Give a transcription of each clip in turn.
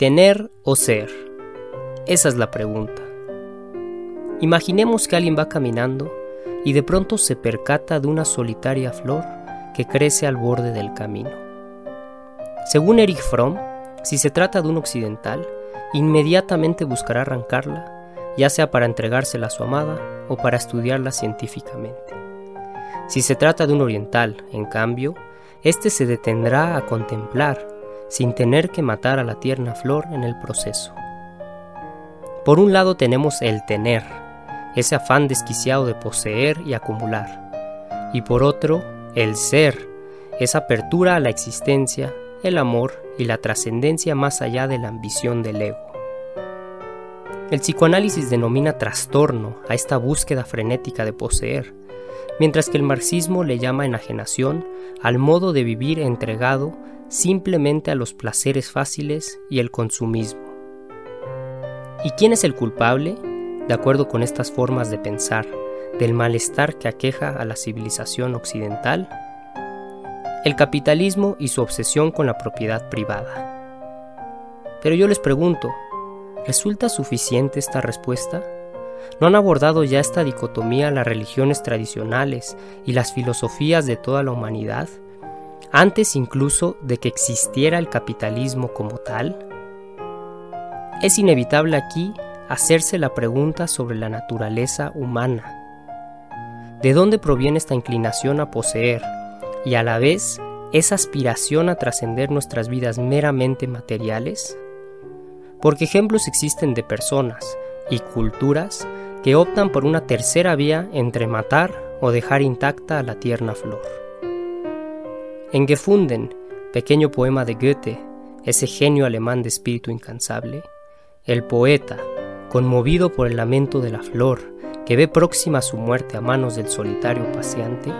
¿Tener o ser? Esa es la pregunta. Imaginemos que alguien va caminando y de pronto se percata de una solitaria flor que crece al borde del camino. Según Erich Fromm, si se trata de un occidental, inmediatamente buscará arrancarla, ya sea para entregársela a su amada o para estudiarla científicamente. Si se trata de un oriental, en cambio, éste se detendrá a contemplar, sin tener que matar a la tierna flor en el proceso. Por un lado tenemos el tener, ese afán desquiciado de poseer y acumular, y por otro, el ser, esa apertura a la existencia, el amor y la trascendencia más allá de la ambición del ego. El psicoanálisis denomina trastorno a esta búsqueda frenética de poseer, mientras que el marxismo le llama enajenación al modo de vivir entregado simplemente a los placeres fáciles y el consumismo. ¿Y quién es el culpable? De acuerdo con estas formas de pensar, del malestar que aqueja a la civilización occidental, el capitalismo y su obsesión con la propiedad privada. Pero yo les pregunto, ¿resulta suficiente esta respuesta? ¿No han abordado ya esta dicotomía las religiones tradicionales y las filosofías de toda la humanidad, antes incluso de que existiera el capitalismo como tal? Es inevitable aquí hacerse la pregunta sobre la naturaleza humana. ¿De dónde proviene esta inclinación a poseer y a la vez esa aspiración a trascender nuestras vidas meramente materiales? Porque ejemplos existen de personas y culturas que optan por una tercera vía entre matar o dejar intacta a la tierna flor. En Gefunden, pequeño poema de Goethe, ese genio alemán de espíritu incansable, el poeta, conmovido por el lamento de la flor que ve próxima su muerte a manos del solitario paseante,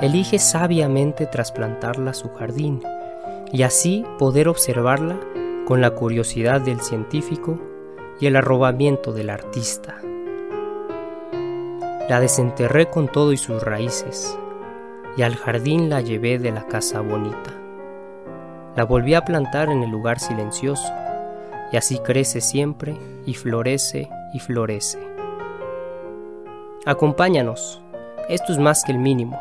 elige sabiamente trasplantarla a su jardín y así poder observarla con la curiosidad del científico y el arrobamiento del artista. La desenterré con todo y sus raíces, y al jardín la llevé de la casa bonita. La volví a plantar en el lugar silencioso, y así crece siempre y florece y florece. Acompáñanos, esto es más que el mínimo,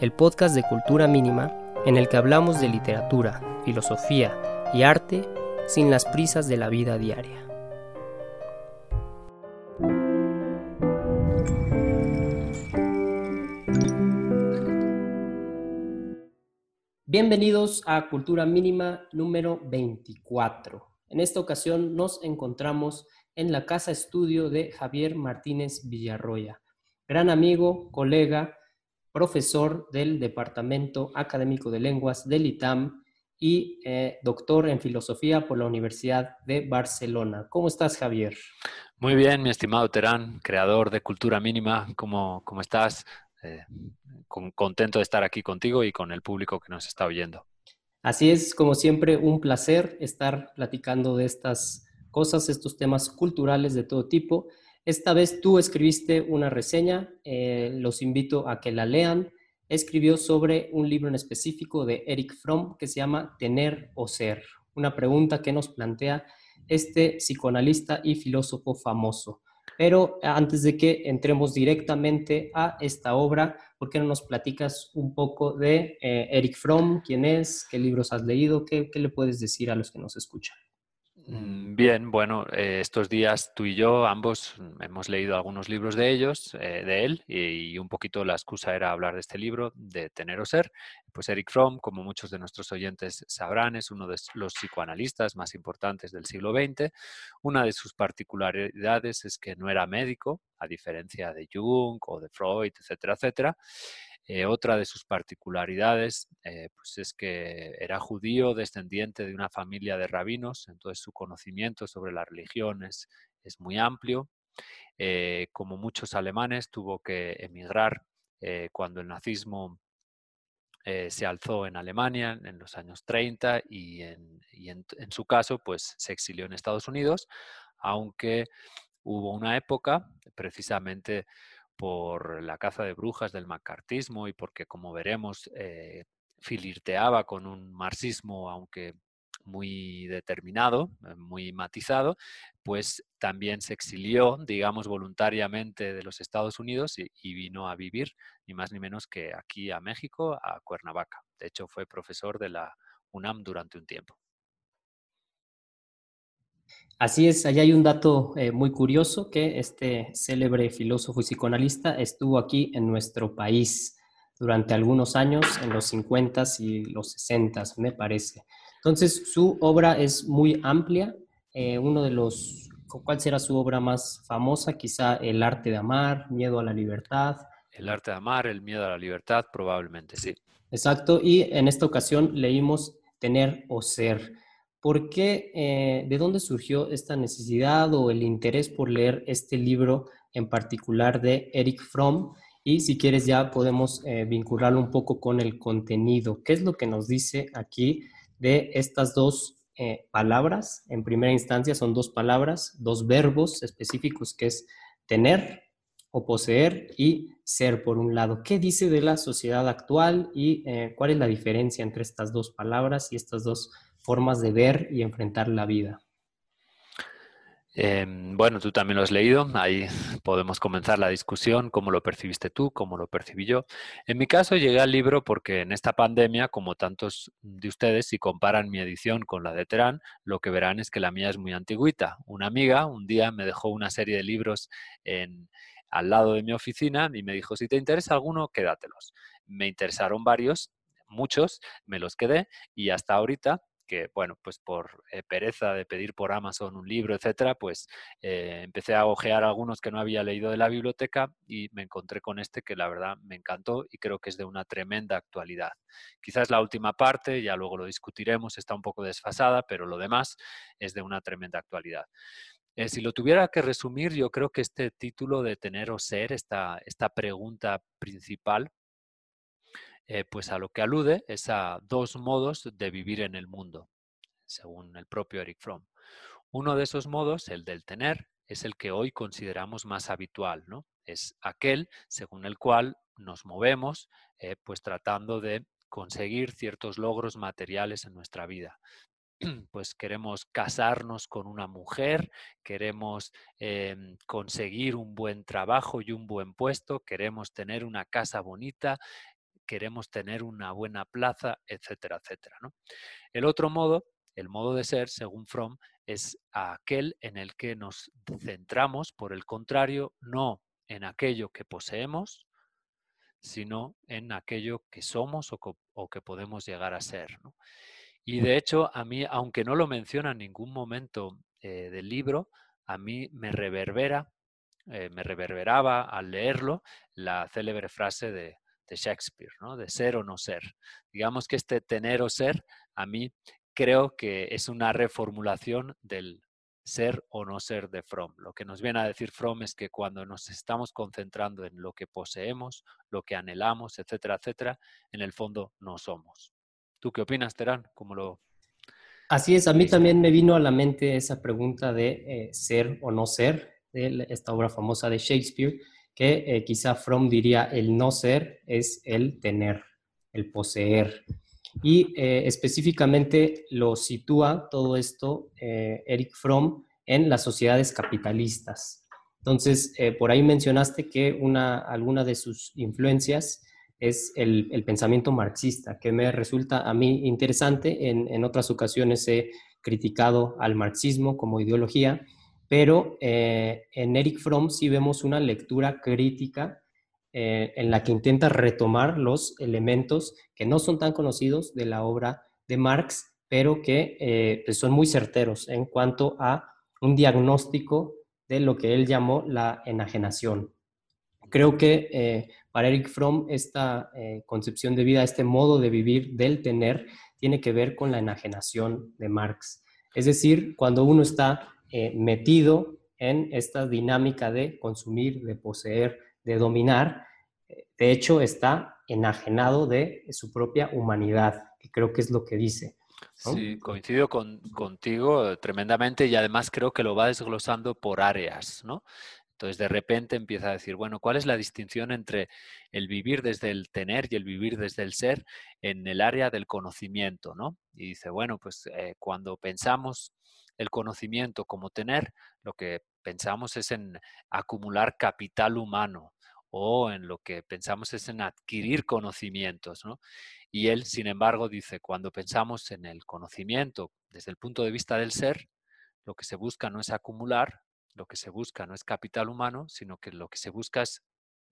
el podcast de cultura mínima en el que hablamos de literatura, filosofía y arte sin las prisas de la vida diaria. Bienvenidos a Cultura Mínima número 24. En esta ocasión nos encontramos en la casa estudio de Javier Martínez Villarroya, gran amigo, colega, profesor del Departamento Académico de Lenguas del ITAM y eh, doctor en filosofía por la Universidad de Barcelona. ¿Cómo estás, Javier? Muy bien, mi estimado Terán, creador de Cultura Mínima. ¿Cómo, cómo estás? Eh, contento de estar aquí contigo y con el público que nos está oyendo. Así es, como siempre, un placer estar platicando de estas cosas, estos temas culturales de todo tipo. Esta vez tú escribiste una reseña, eh, los invito a que la lean. Escribió sobre un libro en específico de Eric Fromm que se llama Tener o Ser, una pregunta que nos plantea este psicoanalista y filósofo famoso. Pero antes de que entremos directamente a esta obra, ¿por qué no nos platicas un poco de eh, Eric Fromm? ¿Quién es? ¿Qué libros has leído? ¿Qué, le puedes decir a los que nos escuchan? Mm, bien, bueno, eh, estos días tú y yo ambos hemos leído algunos libros de ellos, eh, de él, y, un poquito la excusa era hablar de este libro, de Tener o Ser. Pues Eric Fromm, como muchos de nuestros oyentes sabrán, es uno de los psicoanalistas más importantes del siglo XX. Una de sus particularidades es que no era médico, a diferencia de Jung o de Freud, etcétera, etcétera. Eh, otra de sus particularidades eh, pues es que era judío, descendiente de una familia de rabinos, entonces su conocimiento sobre las religiones es muy amplio. Eh, como muchos alemanes, tuvo que emigrar cuando el nazismo se alzó en Alemania en los años 30 y, en, en, su caso pues se exilió en Estados Unidos, aunque Hubo una época, precisamente por la caza de brujas del macartismo y porque, como veremos, eh, filirteaba con un marxismo, aunque muy determinado, eh, muy matizado, pues también se exilió, digamos, voluntariamente de los Estados Unidos y, vino a vivir ni más ni menos que aquí a México, a Cuernavaca. De hecho, fue profesor de la UNAM durante un tiempo. Así es, allá hay un dato eh, muy curioso que este célebre filósofo y psicoanalista estuvo aquí en nuestro país durante algunos años, en los 50 y los 60, me parece. Entonces, su obra es muy amplia. Eh, uno de los, ¿cuál será su obra más famosa? Quizá El arte de amar, Miedo a la libertad. El arte de amar, el miedo a la libertad, probablemente, sí. Exacto, y en esta ocasión leímos Tener o Ser. ¿Por qué, eh, de dónde surgió esta necesidad o el interés por leer este libro en particular de Eric Fromm? Y si quieres ya podemos eh, vincularlo un poco con el contenido. ¿Qué es lo que nos dice aquí de estas dos eh, palabras? En primera instancia son dos palabras, dos verbos específicos que es tener o poseer y ser por un lado. ¿Qué dice de la sociedad actual y cuál es la diferencia entre estas dos palabras y estas dos formas de ver y enfrentar la vida? Em, bueno, tú también lo has leído, ahí podemos comenzar la discusión, cómo lo percibiste tú, cómo lo percibí yo. En mi caso llegué al libro porque en esta pandemia, como tantos de ustedes, si comparan mi edición con la de Terán, lo que verán es que la mía es muy antigüita. Una amiga un día me dejó una serie de libros al lado de mi oficina y me dijo, si te interesa alguno, quédatelos. Me interesaron varios, muchos, me los quedé y hasta ahorita que, bueno, pues por eh, pereza de pedir por Amazon un libro, etcétera, pues eh, empecé a ojear algunos que no había leído de la biblioteca y me encontré con este que la verdad me encantó y creo que es de una tremenda actualidad. Quizás la última parte, ya luego lo discutiremos, está un poco desfasada, pero lo demás es de una tremenda actualidad. Eh, si lo tuviera que resumir, yo creo que este título de tener o ser, esta, esta pregunta principal, eh, pues a lo que alude es a dos modos de vivir en el mundo, según el propio Eric Fromm. Uno de esos modos, el del tener, es el que hoy consideramos más habitual, ¿no? Es aquel según el cual nos movemos, eh, pues tratando de conseguir ciertos logros materiales en nuestra vida. Pues queremos casarnos con una mujer, queremos em, conseguir un buen trabajo y un buen puesto, queremos tener una casa bonita, queremos tener una buena plaza, etcétera, etcétera. El otro modo, el modo de ser, según Fromm, es aquel en el que nos centramos, por el contrario, no en aquello que poseemos, sino en aquello que somos o, que podemos llegar a ser. Y de hecho, a mí, aunque no lo menciona en ningún momento eh, del libro, a mí me reverbera, eh, me reverberaba al leerlo la célebre frase de, de Shakespeare, ¿no? de ser o no ser. Digamos que este tener o ser, a mí creo que es una reformulación del ser o no ser de Fromm. Lo que nos viene a decir Fromm es que cuando nos estamos concentrando en lo que poseemos, lo que anhelamos, etcétera, etcétera, en el fondo no somos. ¿Tú qué opinas, Terán? ¿Cómo lo... Así es, a mí también me vino a la mente esa pregunta de eh, ser o no ser, de esta obra famosa de Shakespeare, que eh, quizá Fromm diría el no ser es el tener, el poseer. Y eh, específicamente lo sitúa todo esto eh, Eric Fromm en las sociedades capitalistas. Entonces, por ahí mencionaste que una, alguna de sus influencias es el, pensamiento marxista, que me resulta a mí interesante. En, en otras ocasiones he criticado al marxismo como ideología, pero eh, en Eric Fromm sí vemos una lectura crítica eh, en la que intenta retomar los elementos que no son tan conocidos de la obra de Marx, pero que eh, pues son muy certeros en cuanto a un diagnóstico de lo que él llamó la enajenación. Creo que para Eric Fromm esta concepción de vida, este modo de vivir del tener, tiene que ver con la enajenación de Marx. Es decir, cuando uno está eh, metido en esta dinámica de consumir, de poseer, de dominar, de hecho está enajenado de su propia humanidad, que creo que es lo que dice. Sí, coincido con, contigo tremendamente y además creo que lo va desglosando por áreas, ¿no? Entonces, de repente empieza a decir, bueno, ¿cuál es la distinción entre el vivir desde el tener y el vivir desde el ser en el área del conocimiento, ¿no? Y dice, bueno, pues eh, cuando pensamos el conocimiento como tener, lo que pensamos es en acumular capital humano o en lo que pensamos es en adquirir conocimientos, ¿no? Y él, sin embargo, dice, cuando pensamos en el conocimiento desde el punto de vista del ser, lo que se busca no es acumular, lo que se busca no es capital humano, sino que lo que se busca es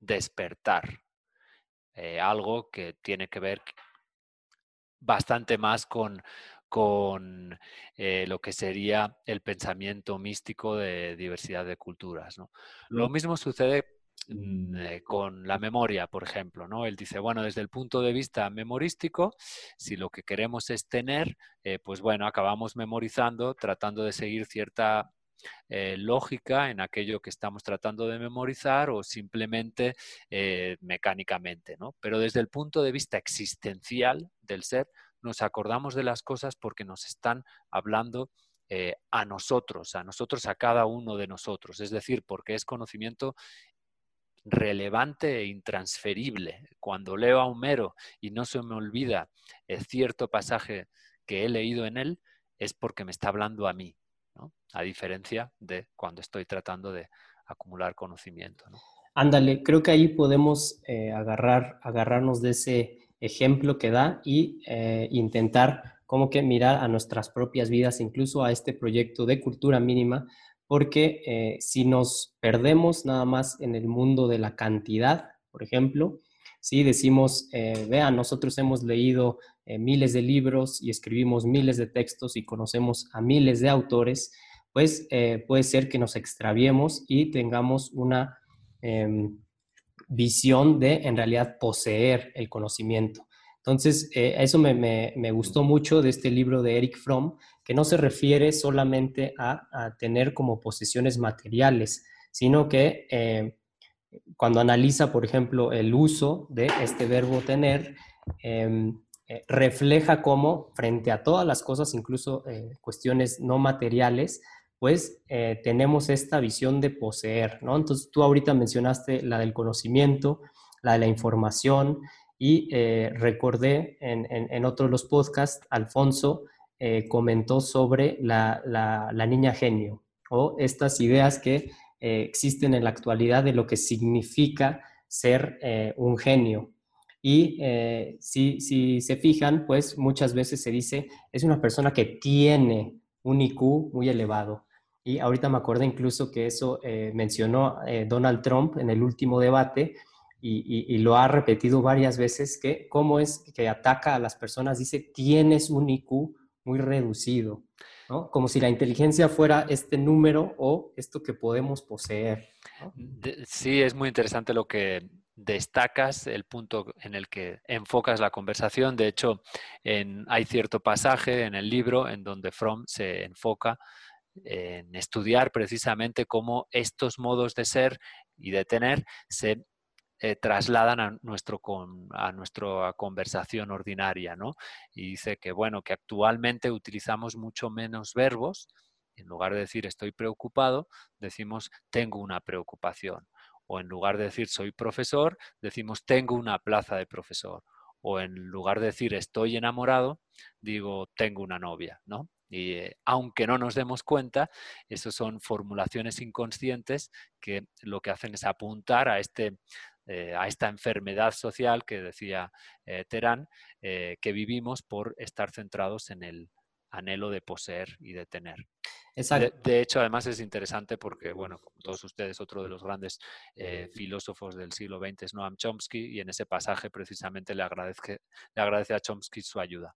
despertar. Eh, algo que tiene que ver bastante más con, con eh, lo que sería el pensamiento místico de diversidad de culturas. Lo mismo sucede mm, eh, con la memoria, por ejemplo. ¿no? Él dice, bueno, desde el punto de vista memorístico, si lo que queremos es tener, pues bueno, acabamos memorizando, tratando de seguir cierta eh, lógica en aquello que estamos tratando de memorizar o simplemente eh, mecánicamente, ¿no? Pero desde el punto de vista existencial del ser, nos acordamos de las cosas porque nos están hablando eh, a nosotros, a nosotros, a cada uno de nosotros, es decir, porque es conocimiento relevante e intransferible. Cuando leo a Homero y no se me olvida el cierto pasaje que he leído en él, es porque me está hablando a mí, a diferencia de cuando estoy tratando de acumular conocimiento. Ándale, creo que ahí podemos eh, agarrar, agarrarnos de ese ejemplo que da y eh, intentar como que mirar a nuestras propias vidas, incluso a este proyecto de cultura mínima, porque eh, si nos perdemos nada más en el mundo de la cantidad, por ejemplo, si decimos, vean, nosotros hemos leído miles de libros y escribimos miles de textos y conocemos a miles de autores, pues eh, puede ser que nos extraviemos y tengamos una em, visión de en realidad poseer el conocimiento. Entonces, eh, eso me, gustó mucho de este libro de Eric Fromm, que no se refiere solamente a, tener como posesiones materiales, sino que eh, cuando analiza, por ejemplo, el uso de este verbo tener, em, refleja cómo frente a todas las cosas, incluso cuestiones no materiales, pues eh, tenemos esta visión de poseer, ¿no? Entonces tú ahorita mencionaste la del conocimiento, la de la información y eh, recordé en, otro de los podcasts, Alfonso eh, comentó sobre la, niña genio o estas ideas que existen en la actualidad de lo que significa ser un genio. Y si, si se fijan, pues muchas veces se dice, es una persona que tiene un IQ muy elevado, y ahorita me acuerdo incluso que eso eh, mencionó eh, Donald Trump en el último debate y, lo ha repetido varias veces, que cómo es que ataca a las personas, dice, tienes un IQ muy reducido, ¿no? Como si la inteligencia fuera este número o esto que podemos poseer. Sí, es muy interesante lo que destacas, el punto en el que enfocas la conversación. De hecho, en, hay cierto pasaje en el libro en donde Fromm se enfoca en estudiar precisamente cómo estos modos de ser y de tener se eh, trasladan a, nuestro a nuestra conversación ordinaria, ¿no? Y dice que, bueno, que actualmente utilizamos mucho menos verbos. En lugar de decir estoy preocupado, decimos tengo una preocupación. O en lugar de decir soy profesor, decimos tengo una plaza de profesor. O en lugar de decir estoy enamorado, digo tengo una novia, ¿no? Y eh, aunque no nos demos cuenta, esas son formulaciones inconscientes que lo que hacen es apuntar a, este, eh, a esta enfermedad social que decía eh, Terán, que vivimos por estar centrados en el anhelo de poseer y de tener. De, hecho, además es interesante porque, bueno, todos ustedes, otro de los grandes filósofos del siglo XX es Noam Chomsky y en ese pasaje precisamente le agradece, le agradece a Chomsky su ayuda.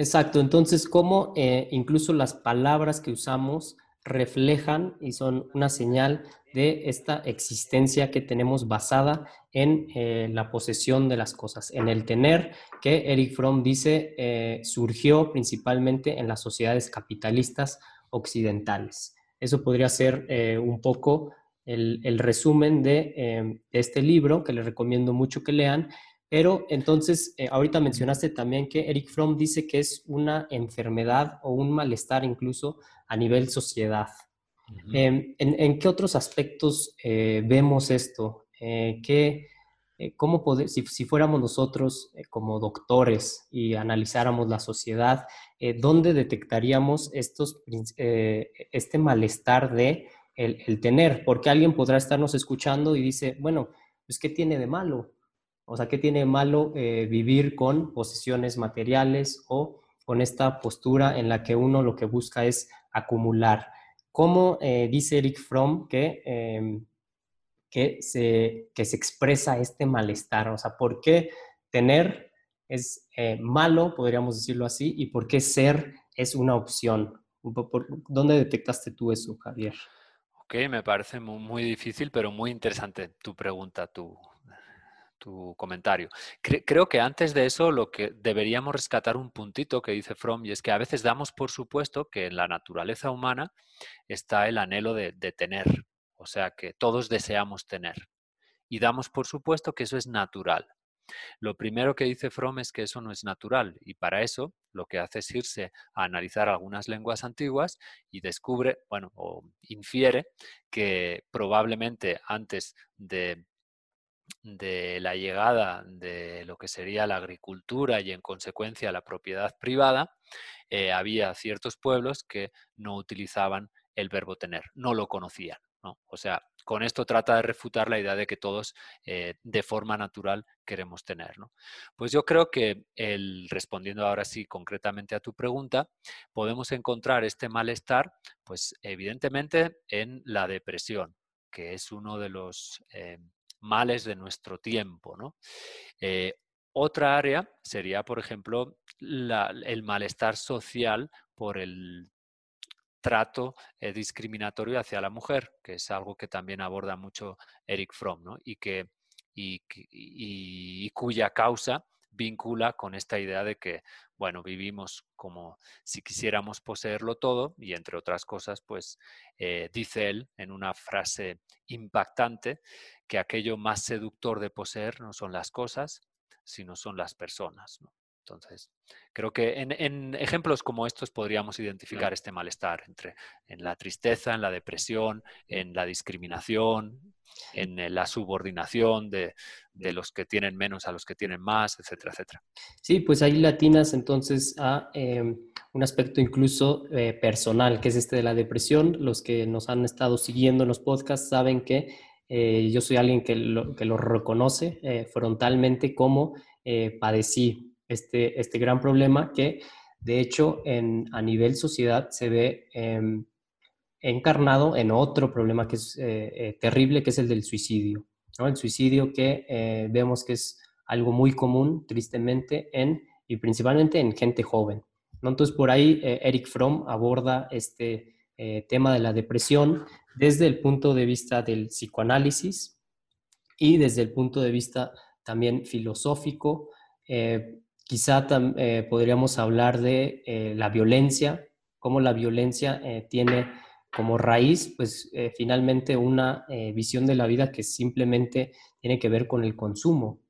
Exacto, entonces cómo eh, incluso las palabras que usamos reflejan y son una señal de esta existencia que tenemos basada en eh, la posesión de las cosas, en el tener, que Eric Fromm dice eh, surgió principalmente en las sociedades capitalistas occidentales. Eso podría ser un poco el, el resumen de este libro, que les recomiendo mucho que lean, pero entonces, eh, ahorita mencionaste también que Eric Fromm dice que es una enfermedad o un malestar incluso a nivel sociedad. Em, ¿en, qué otros aspectos eh, vemos esto? Eh, ¿qué, ¿Cómo poder, si, fuéramos nosotros como doctores y analizáramos la sociedad, dónde detectaríamos estos, este malestar de el, tener? Porque alguien podrá estarnos escuchando y dice, bueno, pues ¿qué tiene de malo? O sea, ¿qué tiene malo vivir con posesiones materiales o con esta postura en la que uno lo que busca es acumular? ¿Cómo eh, dice Eric Fromm que, em, que, se, que se expresa este malestar? O sea, ¿por qué tener es eh, malo, podríamos decirlo así, y por qué ser es una opción? ¿Dónde detectaste tú eso, Javier? Ok, me parece muy, difícil, pero muy interesante tu pregunta, tu, tu comentario. creo que antes de eso lo que deberíamos rescatar un puntito que dice Fromm y es que a veces damos por supuesto que en la naturaleza humana está el anhelo de, tener, o sea que todos deseamos tener y damos por supuesto que eso es natural. Lo primero que dice Fromm es que eso no es natural y para eso lo que hace es irse a analizar algunas lenguas antiguas y descubre, bueno, o infiere que probablemente antes de de la llegada de lo que sería la agricultura y en consecuencia la propiedad privada, eh, había ciertos pueblos que no utilizaban el verbo tener, no lo conocían. O sea, con esto trata de refutar la idea de que todos eh, de forma natural queremos tener. Pues yo creo que el, respondiendo ahora sí concretamente a tu pregunta, podemos encontrar este malestar, pues evidentemente en la depresión, que es uno de los eh, males de nuestro tiempo. ¿no? Eh, otra área sería, por ejemplo, el malestar social por el trato eh, discriminatorio hacia la mujer, que es algo que también aborda mucho Eric Fromm, ¿no? y, que, y cuya causa vincula con esta idea de que, bueno, vivimos como si quisiéramos poseerlo todo y entre otras cosas, pues eh, dice él en una frase impactante que aquello más seductor de poseer no son las cosas, sino son las personas. Entonces, creo que en, ejemplos como estos podríamos identificar este malestar entre en la tristeza, en la depresión, en la discriminación, en la subordinación de, los que tienen menos a los que tienen más, etcétera, etcétera. Sí, pues ahí latinas entonces a em, un aspecto incluso eh, personal, que es este de la depresión. Los que nos han estado siguiendo en los podcasts saben que eh, yo soy alguien que lo, que lo reconoce eh, frontalmente como padecí este, este gran problema que de hecho en, a nivel sociedad se ve em, encarnado en otro problema que es eh, eh, terrible, que es el del suicidio. ¿no? El suicidio que eh, vemos que es algo muy común, tristemente, en, y principalmente en gente joven. ¿no? Entonces, por ahí Eric Fromm aborda este tema de la depresión desde el punto de vista del psicoanálisis y desde el punto de vista también filosófico. Quizá podríamos hablar de la violencia, cómo la violencia tiene como raíz, pues eh, finalmente una eh, visión de la vida que simplemente tiene que ver con el consumo.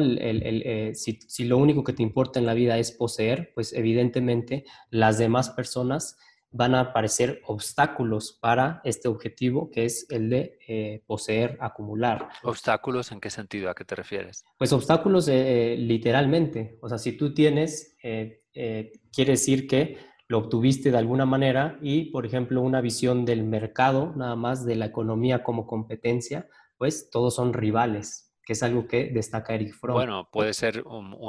Eh, si, lo único que te importa en la vida es poseer, pues evidentemente las demás personas van a parecer obstáculos para este objetivo que es el de poseer, acumular. ¿Obstáculos en qué sentido? ¿A qué te refieres? Pues obstáculos literalmente. O sea, si tú tienes, quiere decir que lo obtuviste de alguna manera y, por ejemplo, una visión del mercado, nada más de la economía como competencia, pues todos son rivales, que es algo que destaca Eric Fromm. Bueno, puede ser,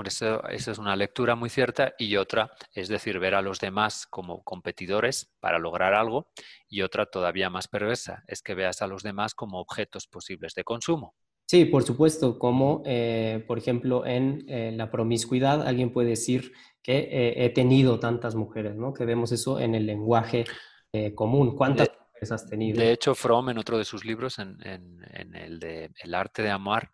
esa es una lectura muy cierta y otra, es decir, ver a los demás como competidores para lograr algo y otra todavía más perversa, es que veas a los demás como objetos posibles de consumo. Sí, por supuesto, como eh, por ejemplo en eh, la promiscuidad, alguien puede decir que eh, he tenido tantas mujeres, ¿no? Que vemos eso en el lenguaje común. ¿Cuántas De hecho, Fromm en otro de sus libros, en, el de El arte de amar,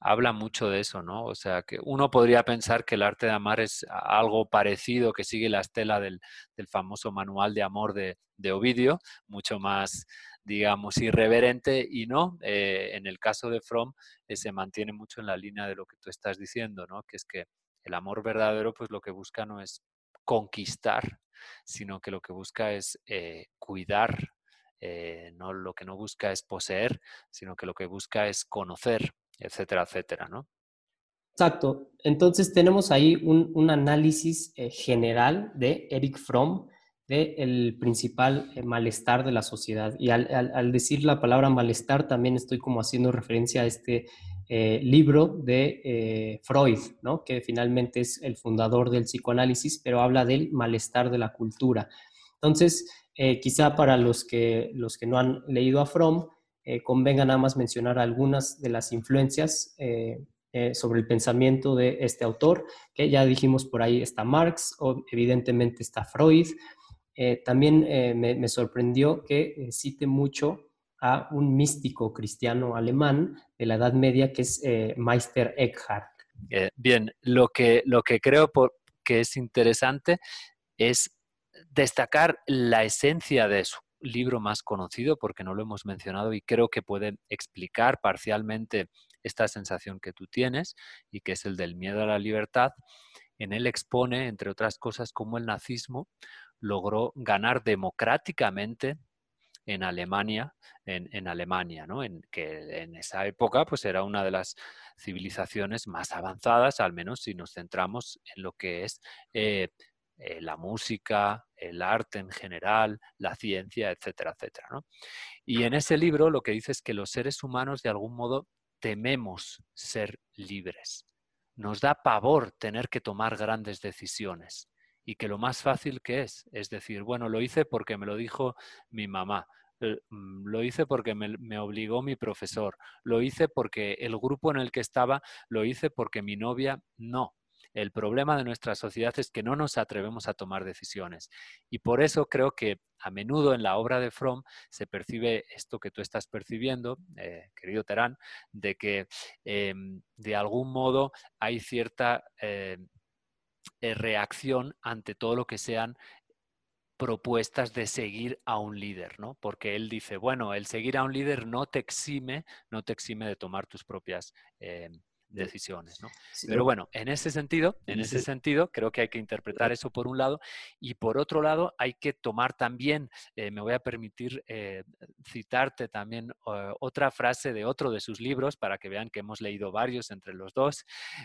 habla mucho de eso, ¿no? O sea, que uno podría pensar que el arte de amar es algo parecido, que sigue la estela del, famoso manual de amor de, de Ovidio, mucho más digamos, irreverente y no. Eh, en el caso de Fromm eh, se mantiene mucho en la línea de lo que tú estás diciendo, ¿no? Que es que el amor verdadero, pues lo que busca no es conquistar, sino que lo que busca es eh, cuidar, no, lo que no busca es poseer, sino que lo que busca es conocer, etcétera, etcétera, ¿no? Exacto. Entonces tenemos ahí un, análisis eh, general de Eric Fromm de el principal eh, malestar de la sociedad. Y al, decir la palabra malestar también estoy como haciendo referencia a este eh, libro de Freud, ¿no? que finalmente es el fundador del psicoanálisis, pero habla del malestar de la cultura. Entonces, quizá para los que, los que no han leído a Fromm, convenga nada más mencionar algunas de las influencias eh, sobre el pensamiento de este autor, que ya dijimos por ahí está Marx, o evidentemente está Freud. Eh, también eh, me, sorprendió que cite mucho a un místico cristiano alemán de la Edad Media que es Meister Eckhart. bien, lo que, lo que creo que es interesante es destacar la esencia de su libro más conocido, porque no lo hemos mencionado y creo que puede explicar parcialmente esta sensación que tú tienes y que es el del miedo a la libertad, en él expone, entre otras cosas, cómo el nazismo logró ganar democráticamente en Alemania, en, Alemania, ¿no? En que en esa época pues era una de las civilizaciones más avanzadas, al menos si nos centramos en lo que es eh, eh, la música, el arte en general, la ciencia, etcétera, etcétera. Y en ese libro lo que dice es que los seres humanos de algún modo tememos ser libres. Nos da pavor tener que tomar grandes decisiones y que lo más fácil que es, es decir, bueno, lo hice porque me lo dijo mi mamá, eh, mm, lo hice porque me, obligó mi profesor, lo hice porque el grupo en el que estaba, lo hice porque mi novia no. El problema de nuestra sociedad es que no nos atrevemos a tomar decisiones. Y por eso creo que a menudo en la obra de Fromm se percibe esto que tú estás percibiendo, eh, querido Terán, de que em, de algún modo hay cierta eh, eh, reacción ante todo lo que sean propuestas de seguir a un líder, ¿no? Porque él dice, bueno, el seguir a un líder no te exime, no te exime de tomar tus propias em, decisiones, ¿no? Pero bueno, en ese sentido, en ese sentido, creo que hay que interpretar eso por un lado y por otro lado hay que tomar también, eh, me voy a permitir eh, citarte también eh, otra frase de otro de sus libros para que vean que hemos leído varios entre los dos,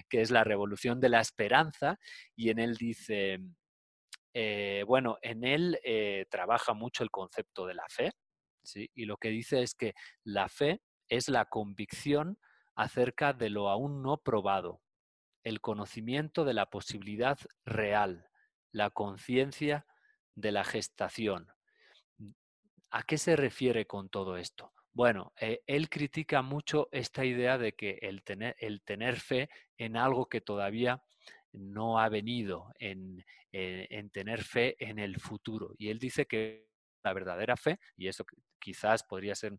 que es La Revolución de la Esperanza y en él dice, bueno, en él trabaja mucho el concepto de la fe, ¿sí? Y lo que dice es que la fe es la convicción acerca de lo aún no probado, el conocimiento de la posibilidad real, la conciencia de la gestación. ¿A qué se refiere con todo esto? Bueno, eh, él critica mucho esta idea de que el tener, el tener fe en algo que todavía no ha venido, en, eh, en tener fe en el futuro. Y él dice que la verdadera fe, y eso quizás podría ser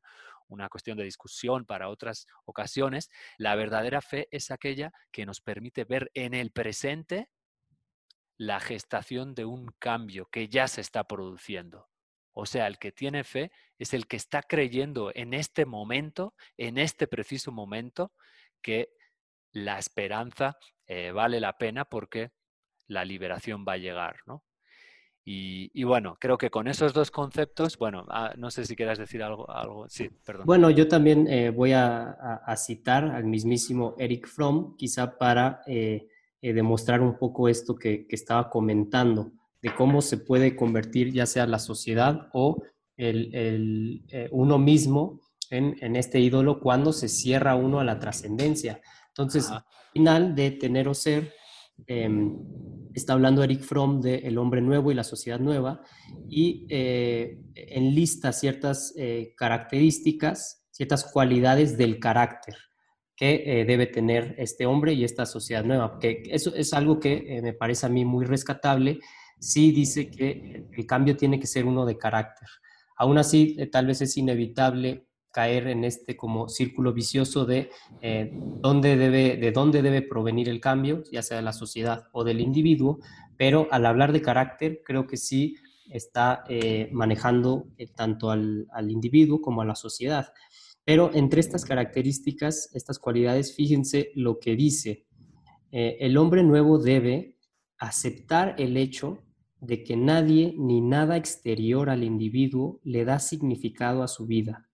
una cuestión de discusión para otras ocasiones, la verdadera fe es aquella que nos permite ver en el presente la gestación de un cambio que ya se está produciendo. O sea, el que tiene fe es el que está creyendo en este momento, en este preciso momento, que la esperanza eh, vale la pena porque la liberación va a llegar, ¿no? Y, bueno, creo que con esos dos conceptos, bueno, ah, no sé si quieras decir algo, algo. Sí, perdón. Bueno, yo también eh, voy a, citar al mismísimo Eric Fromm, quizá para eh, eh, demostrar un poco esto que, estaba comentando, de cómo se puede convertir ya sea la sociedad o el, uno mismo en, este ídolo cuando se cierra uno a la trascendencia. Entonces, al final de tener o ser, em, está hablando Eric Fromm de El hombre nuevo y la sociedad nueva y eh, enlista ciertas eh, características, ciertas cualidades del carácter que eh, debe tener este hombre y esta sociedad nueva. Que eso es algo que me parece a mí muy rescatable. Sí dice que el cambio tiene que ser uno de carácter. Aún así, tal vez es inevitable caer en este como círculo vicioso de eh, dónde debe, de dónde debe provenir el cambio, ya sea de la sociedad o del individuo, pero al hablar de carácter creo que sí está eh, manejando eh, tanto al, al, individuo como a la sociedad. Pero entre estas características, estas cualidades, fíjense lo que dice. el hombre nuevo debe aceptar el hecho de que nadie ni nada exterior al individuo le da significado a su vida,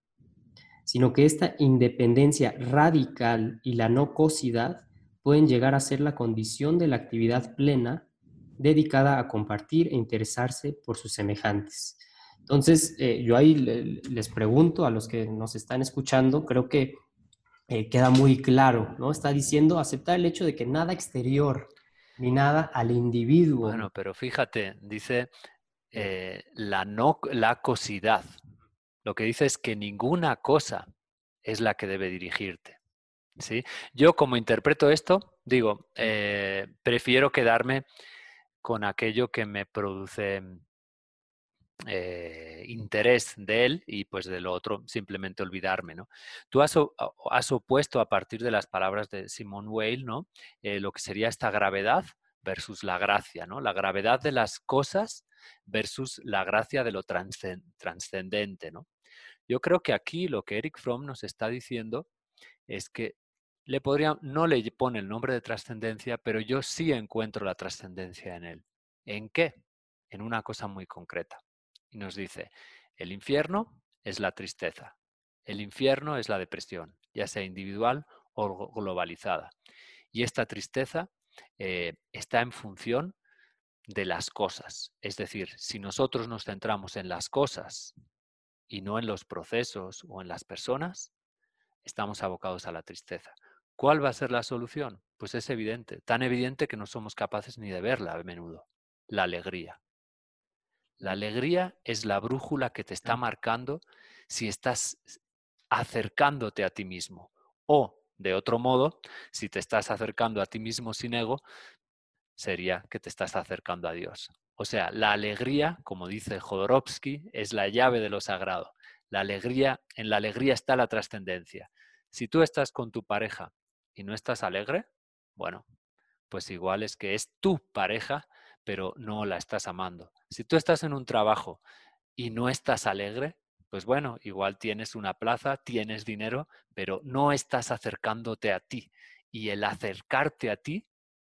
sino que esta independencia radical y la no cosidad pueden llegar a ser la condición de la actividad plena dedicada a compartir e interesarse por sus semejantes. Entonces, eh, yo ahí les pregunto a los que nos están escuchando, creo que eh, queda muy claro, ¿no? Está diciendo aceptar el hecho de que nada exterior ni nada al individuo. Bueno, pero fíjate, dice eh, la, no, la cosidad. Lo que dice es que ninguna cosa es la que debe dirigirte. ¿sí? Yo como interpreto esto, digo, eh, prefiero quedarme con aquello que me produce eh, interés de él y pues de lo otro simplemente olvidarme, ¿no? Tú has, has opuesto a partir de las palabras de Simone Weil, ¿no? Eh, lo que sería esta gravedad versus la gracia, ¿no? La gravedad de las cosas versus la gracia de lo trascendente, ¿no? Yo creo que aquí lo que Eric Fromm nos está diciendo es que le podría, no le pone el nombre de trascendencia, pero yo sí encuentro la trascendencia en él. ¿En qué? En una cosa muy concreta y nos dice, el infierno es la tristeza, el infierno es la depresión, ya sea individual o globalizada. Y esta tristeza eh, está en función de las cosas. Es decir, si nosotros nos centramos en las cosas y no en los procesos o en las personas, estamos abocados a la tristeza. ¿Cuál va a ser la solución? Pues es evidente, tan evidente que no somos capaces ni de verla a menudo, la alegría. La alegría es la brújula que te está marcando si estás acercándote a ti mismo. O, de otro modo, si te estás acercando a ti mismo sin ego, sería que te estás acercando a Dios. O sea, la alegría, como dice Jodorowsky, es la llave de lo sagrado. La alegría, en la alegría está la trascendencia. Si tú estás con tu pareja y no estás alegre, bueno, pues igual es que es tu pareja pero no la estás amando. Si tú estás en un trabajo y no estás alegre, pues bueno, igual tienes una plaza, tienes dinero, pero no estás acercándote a ti. Y el acercarte a ti,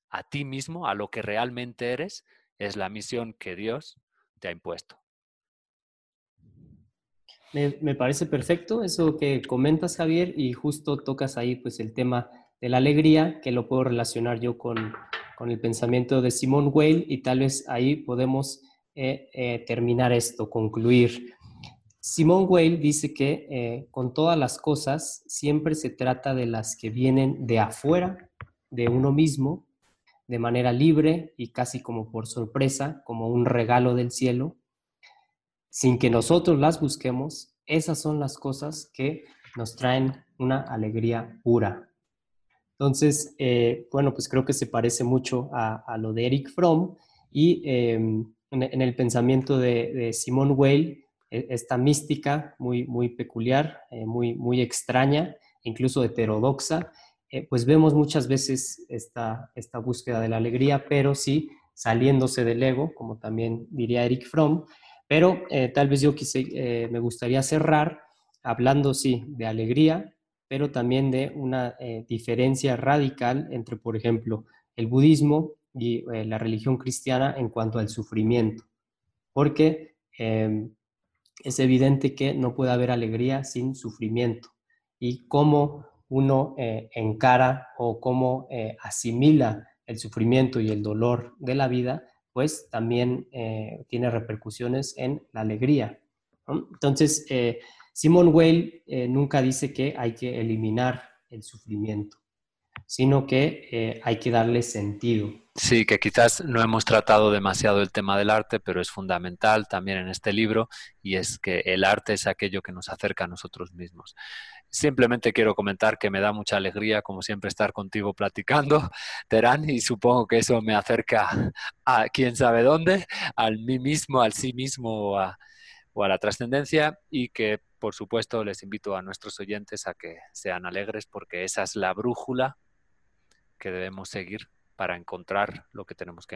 a ti mismo, a lo que realmente eres, es la misión que Dios te ha impuesto. Me, parece perfecto eso que comentas, Javier, y justo tocas ahí pues el tema de la alegría, que lo puedo relacionar yo con, con el pensamiento de Simone Weil y tal vez ahí podemos eh, eh, terminar esto, concluir. Simone Weil dice que eh, con todas las cosas siempre se trata de las que vienen de afuera, de uno mismo, de manera libre y casi como por sorpresa, como un regalo del cielo, sin que nosotros las busquemos, esas son las cosas que nos traen una alegría pura, entonces, eh, bueno, pues creo que se parece mucho a, lo de Eric Fromm y em, en, el pensamiento de, Simone Weil, e, esta mística muy, muy peculiar, eh, muy, muy extraña, incluso heterodoxa, eh, pues vemos muchas veces esta, esta búsqueda de la alegría, pero sí saliéndose del ego, como también diría Eric Fromm. Pero tal vez yo quise, me gustaría cerrar hablando, sí, de alegría, pero también de una eh, diferencia radical entre, por ejemplo, el budismo y eh, la religión cristiana en cuanto al sufrimiento, porque em, es evidente que no puede haber alegría sin sufrimiento y cómo uno eh, encara o cómo asimila el sufrimiento y el dolor de la vida, pues también tiene repercusiones en la alegría. Entonces, Simon Weil eh, nunca dice que hay que eliminar el sufrimiento, sino que eh, hay que darle sentido. Sí, que quizás no hemos tratado demasiado el tema del arte, pero es fundamental también en este libro y es que el arte es aquello que nos acerca a nosotros mismos. Simplemente quiero comentar que me da mucha alegría, como siempre, estar contigo platicando, Terán, y supongo que eso me acerca a quién sabe dónde, al mí mismo, al sí mismo o a, o a la trascendencia y que por supuesto, les invito a nuestros oyentes a que sean alegres porque esa es la brújula que debemos seguir para encontrar lo que tenemos que encontrar.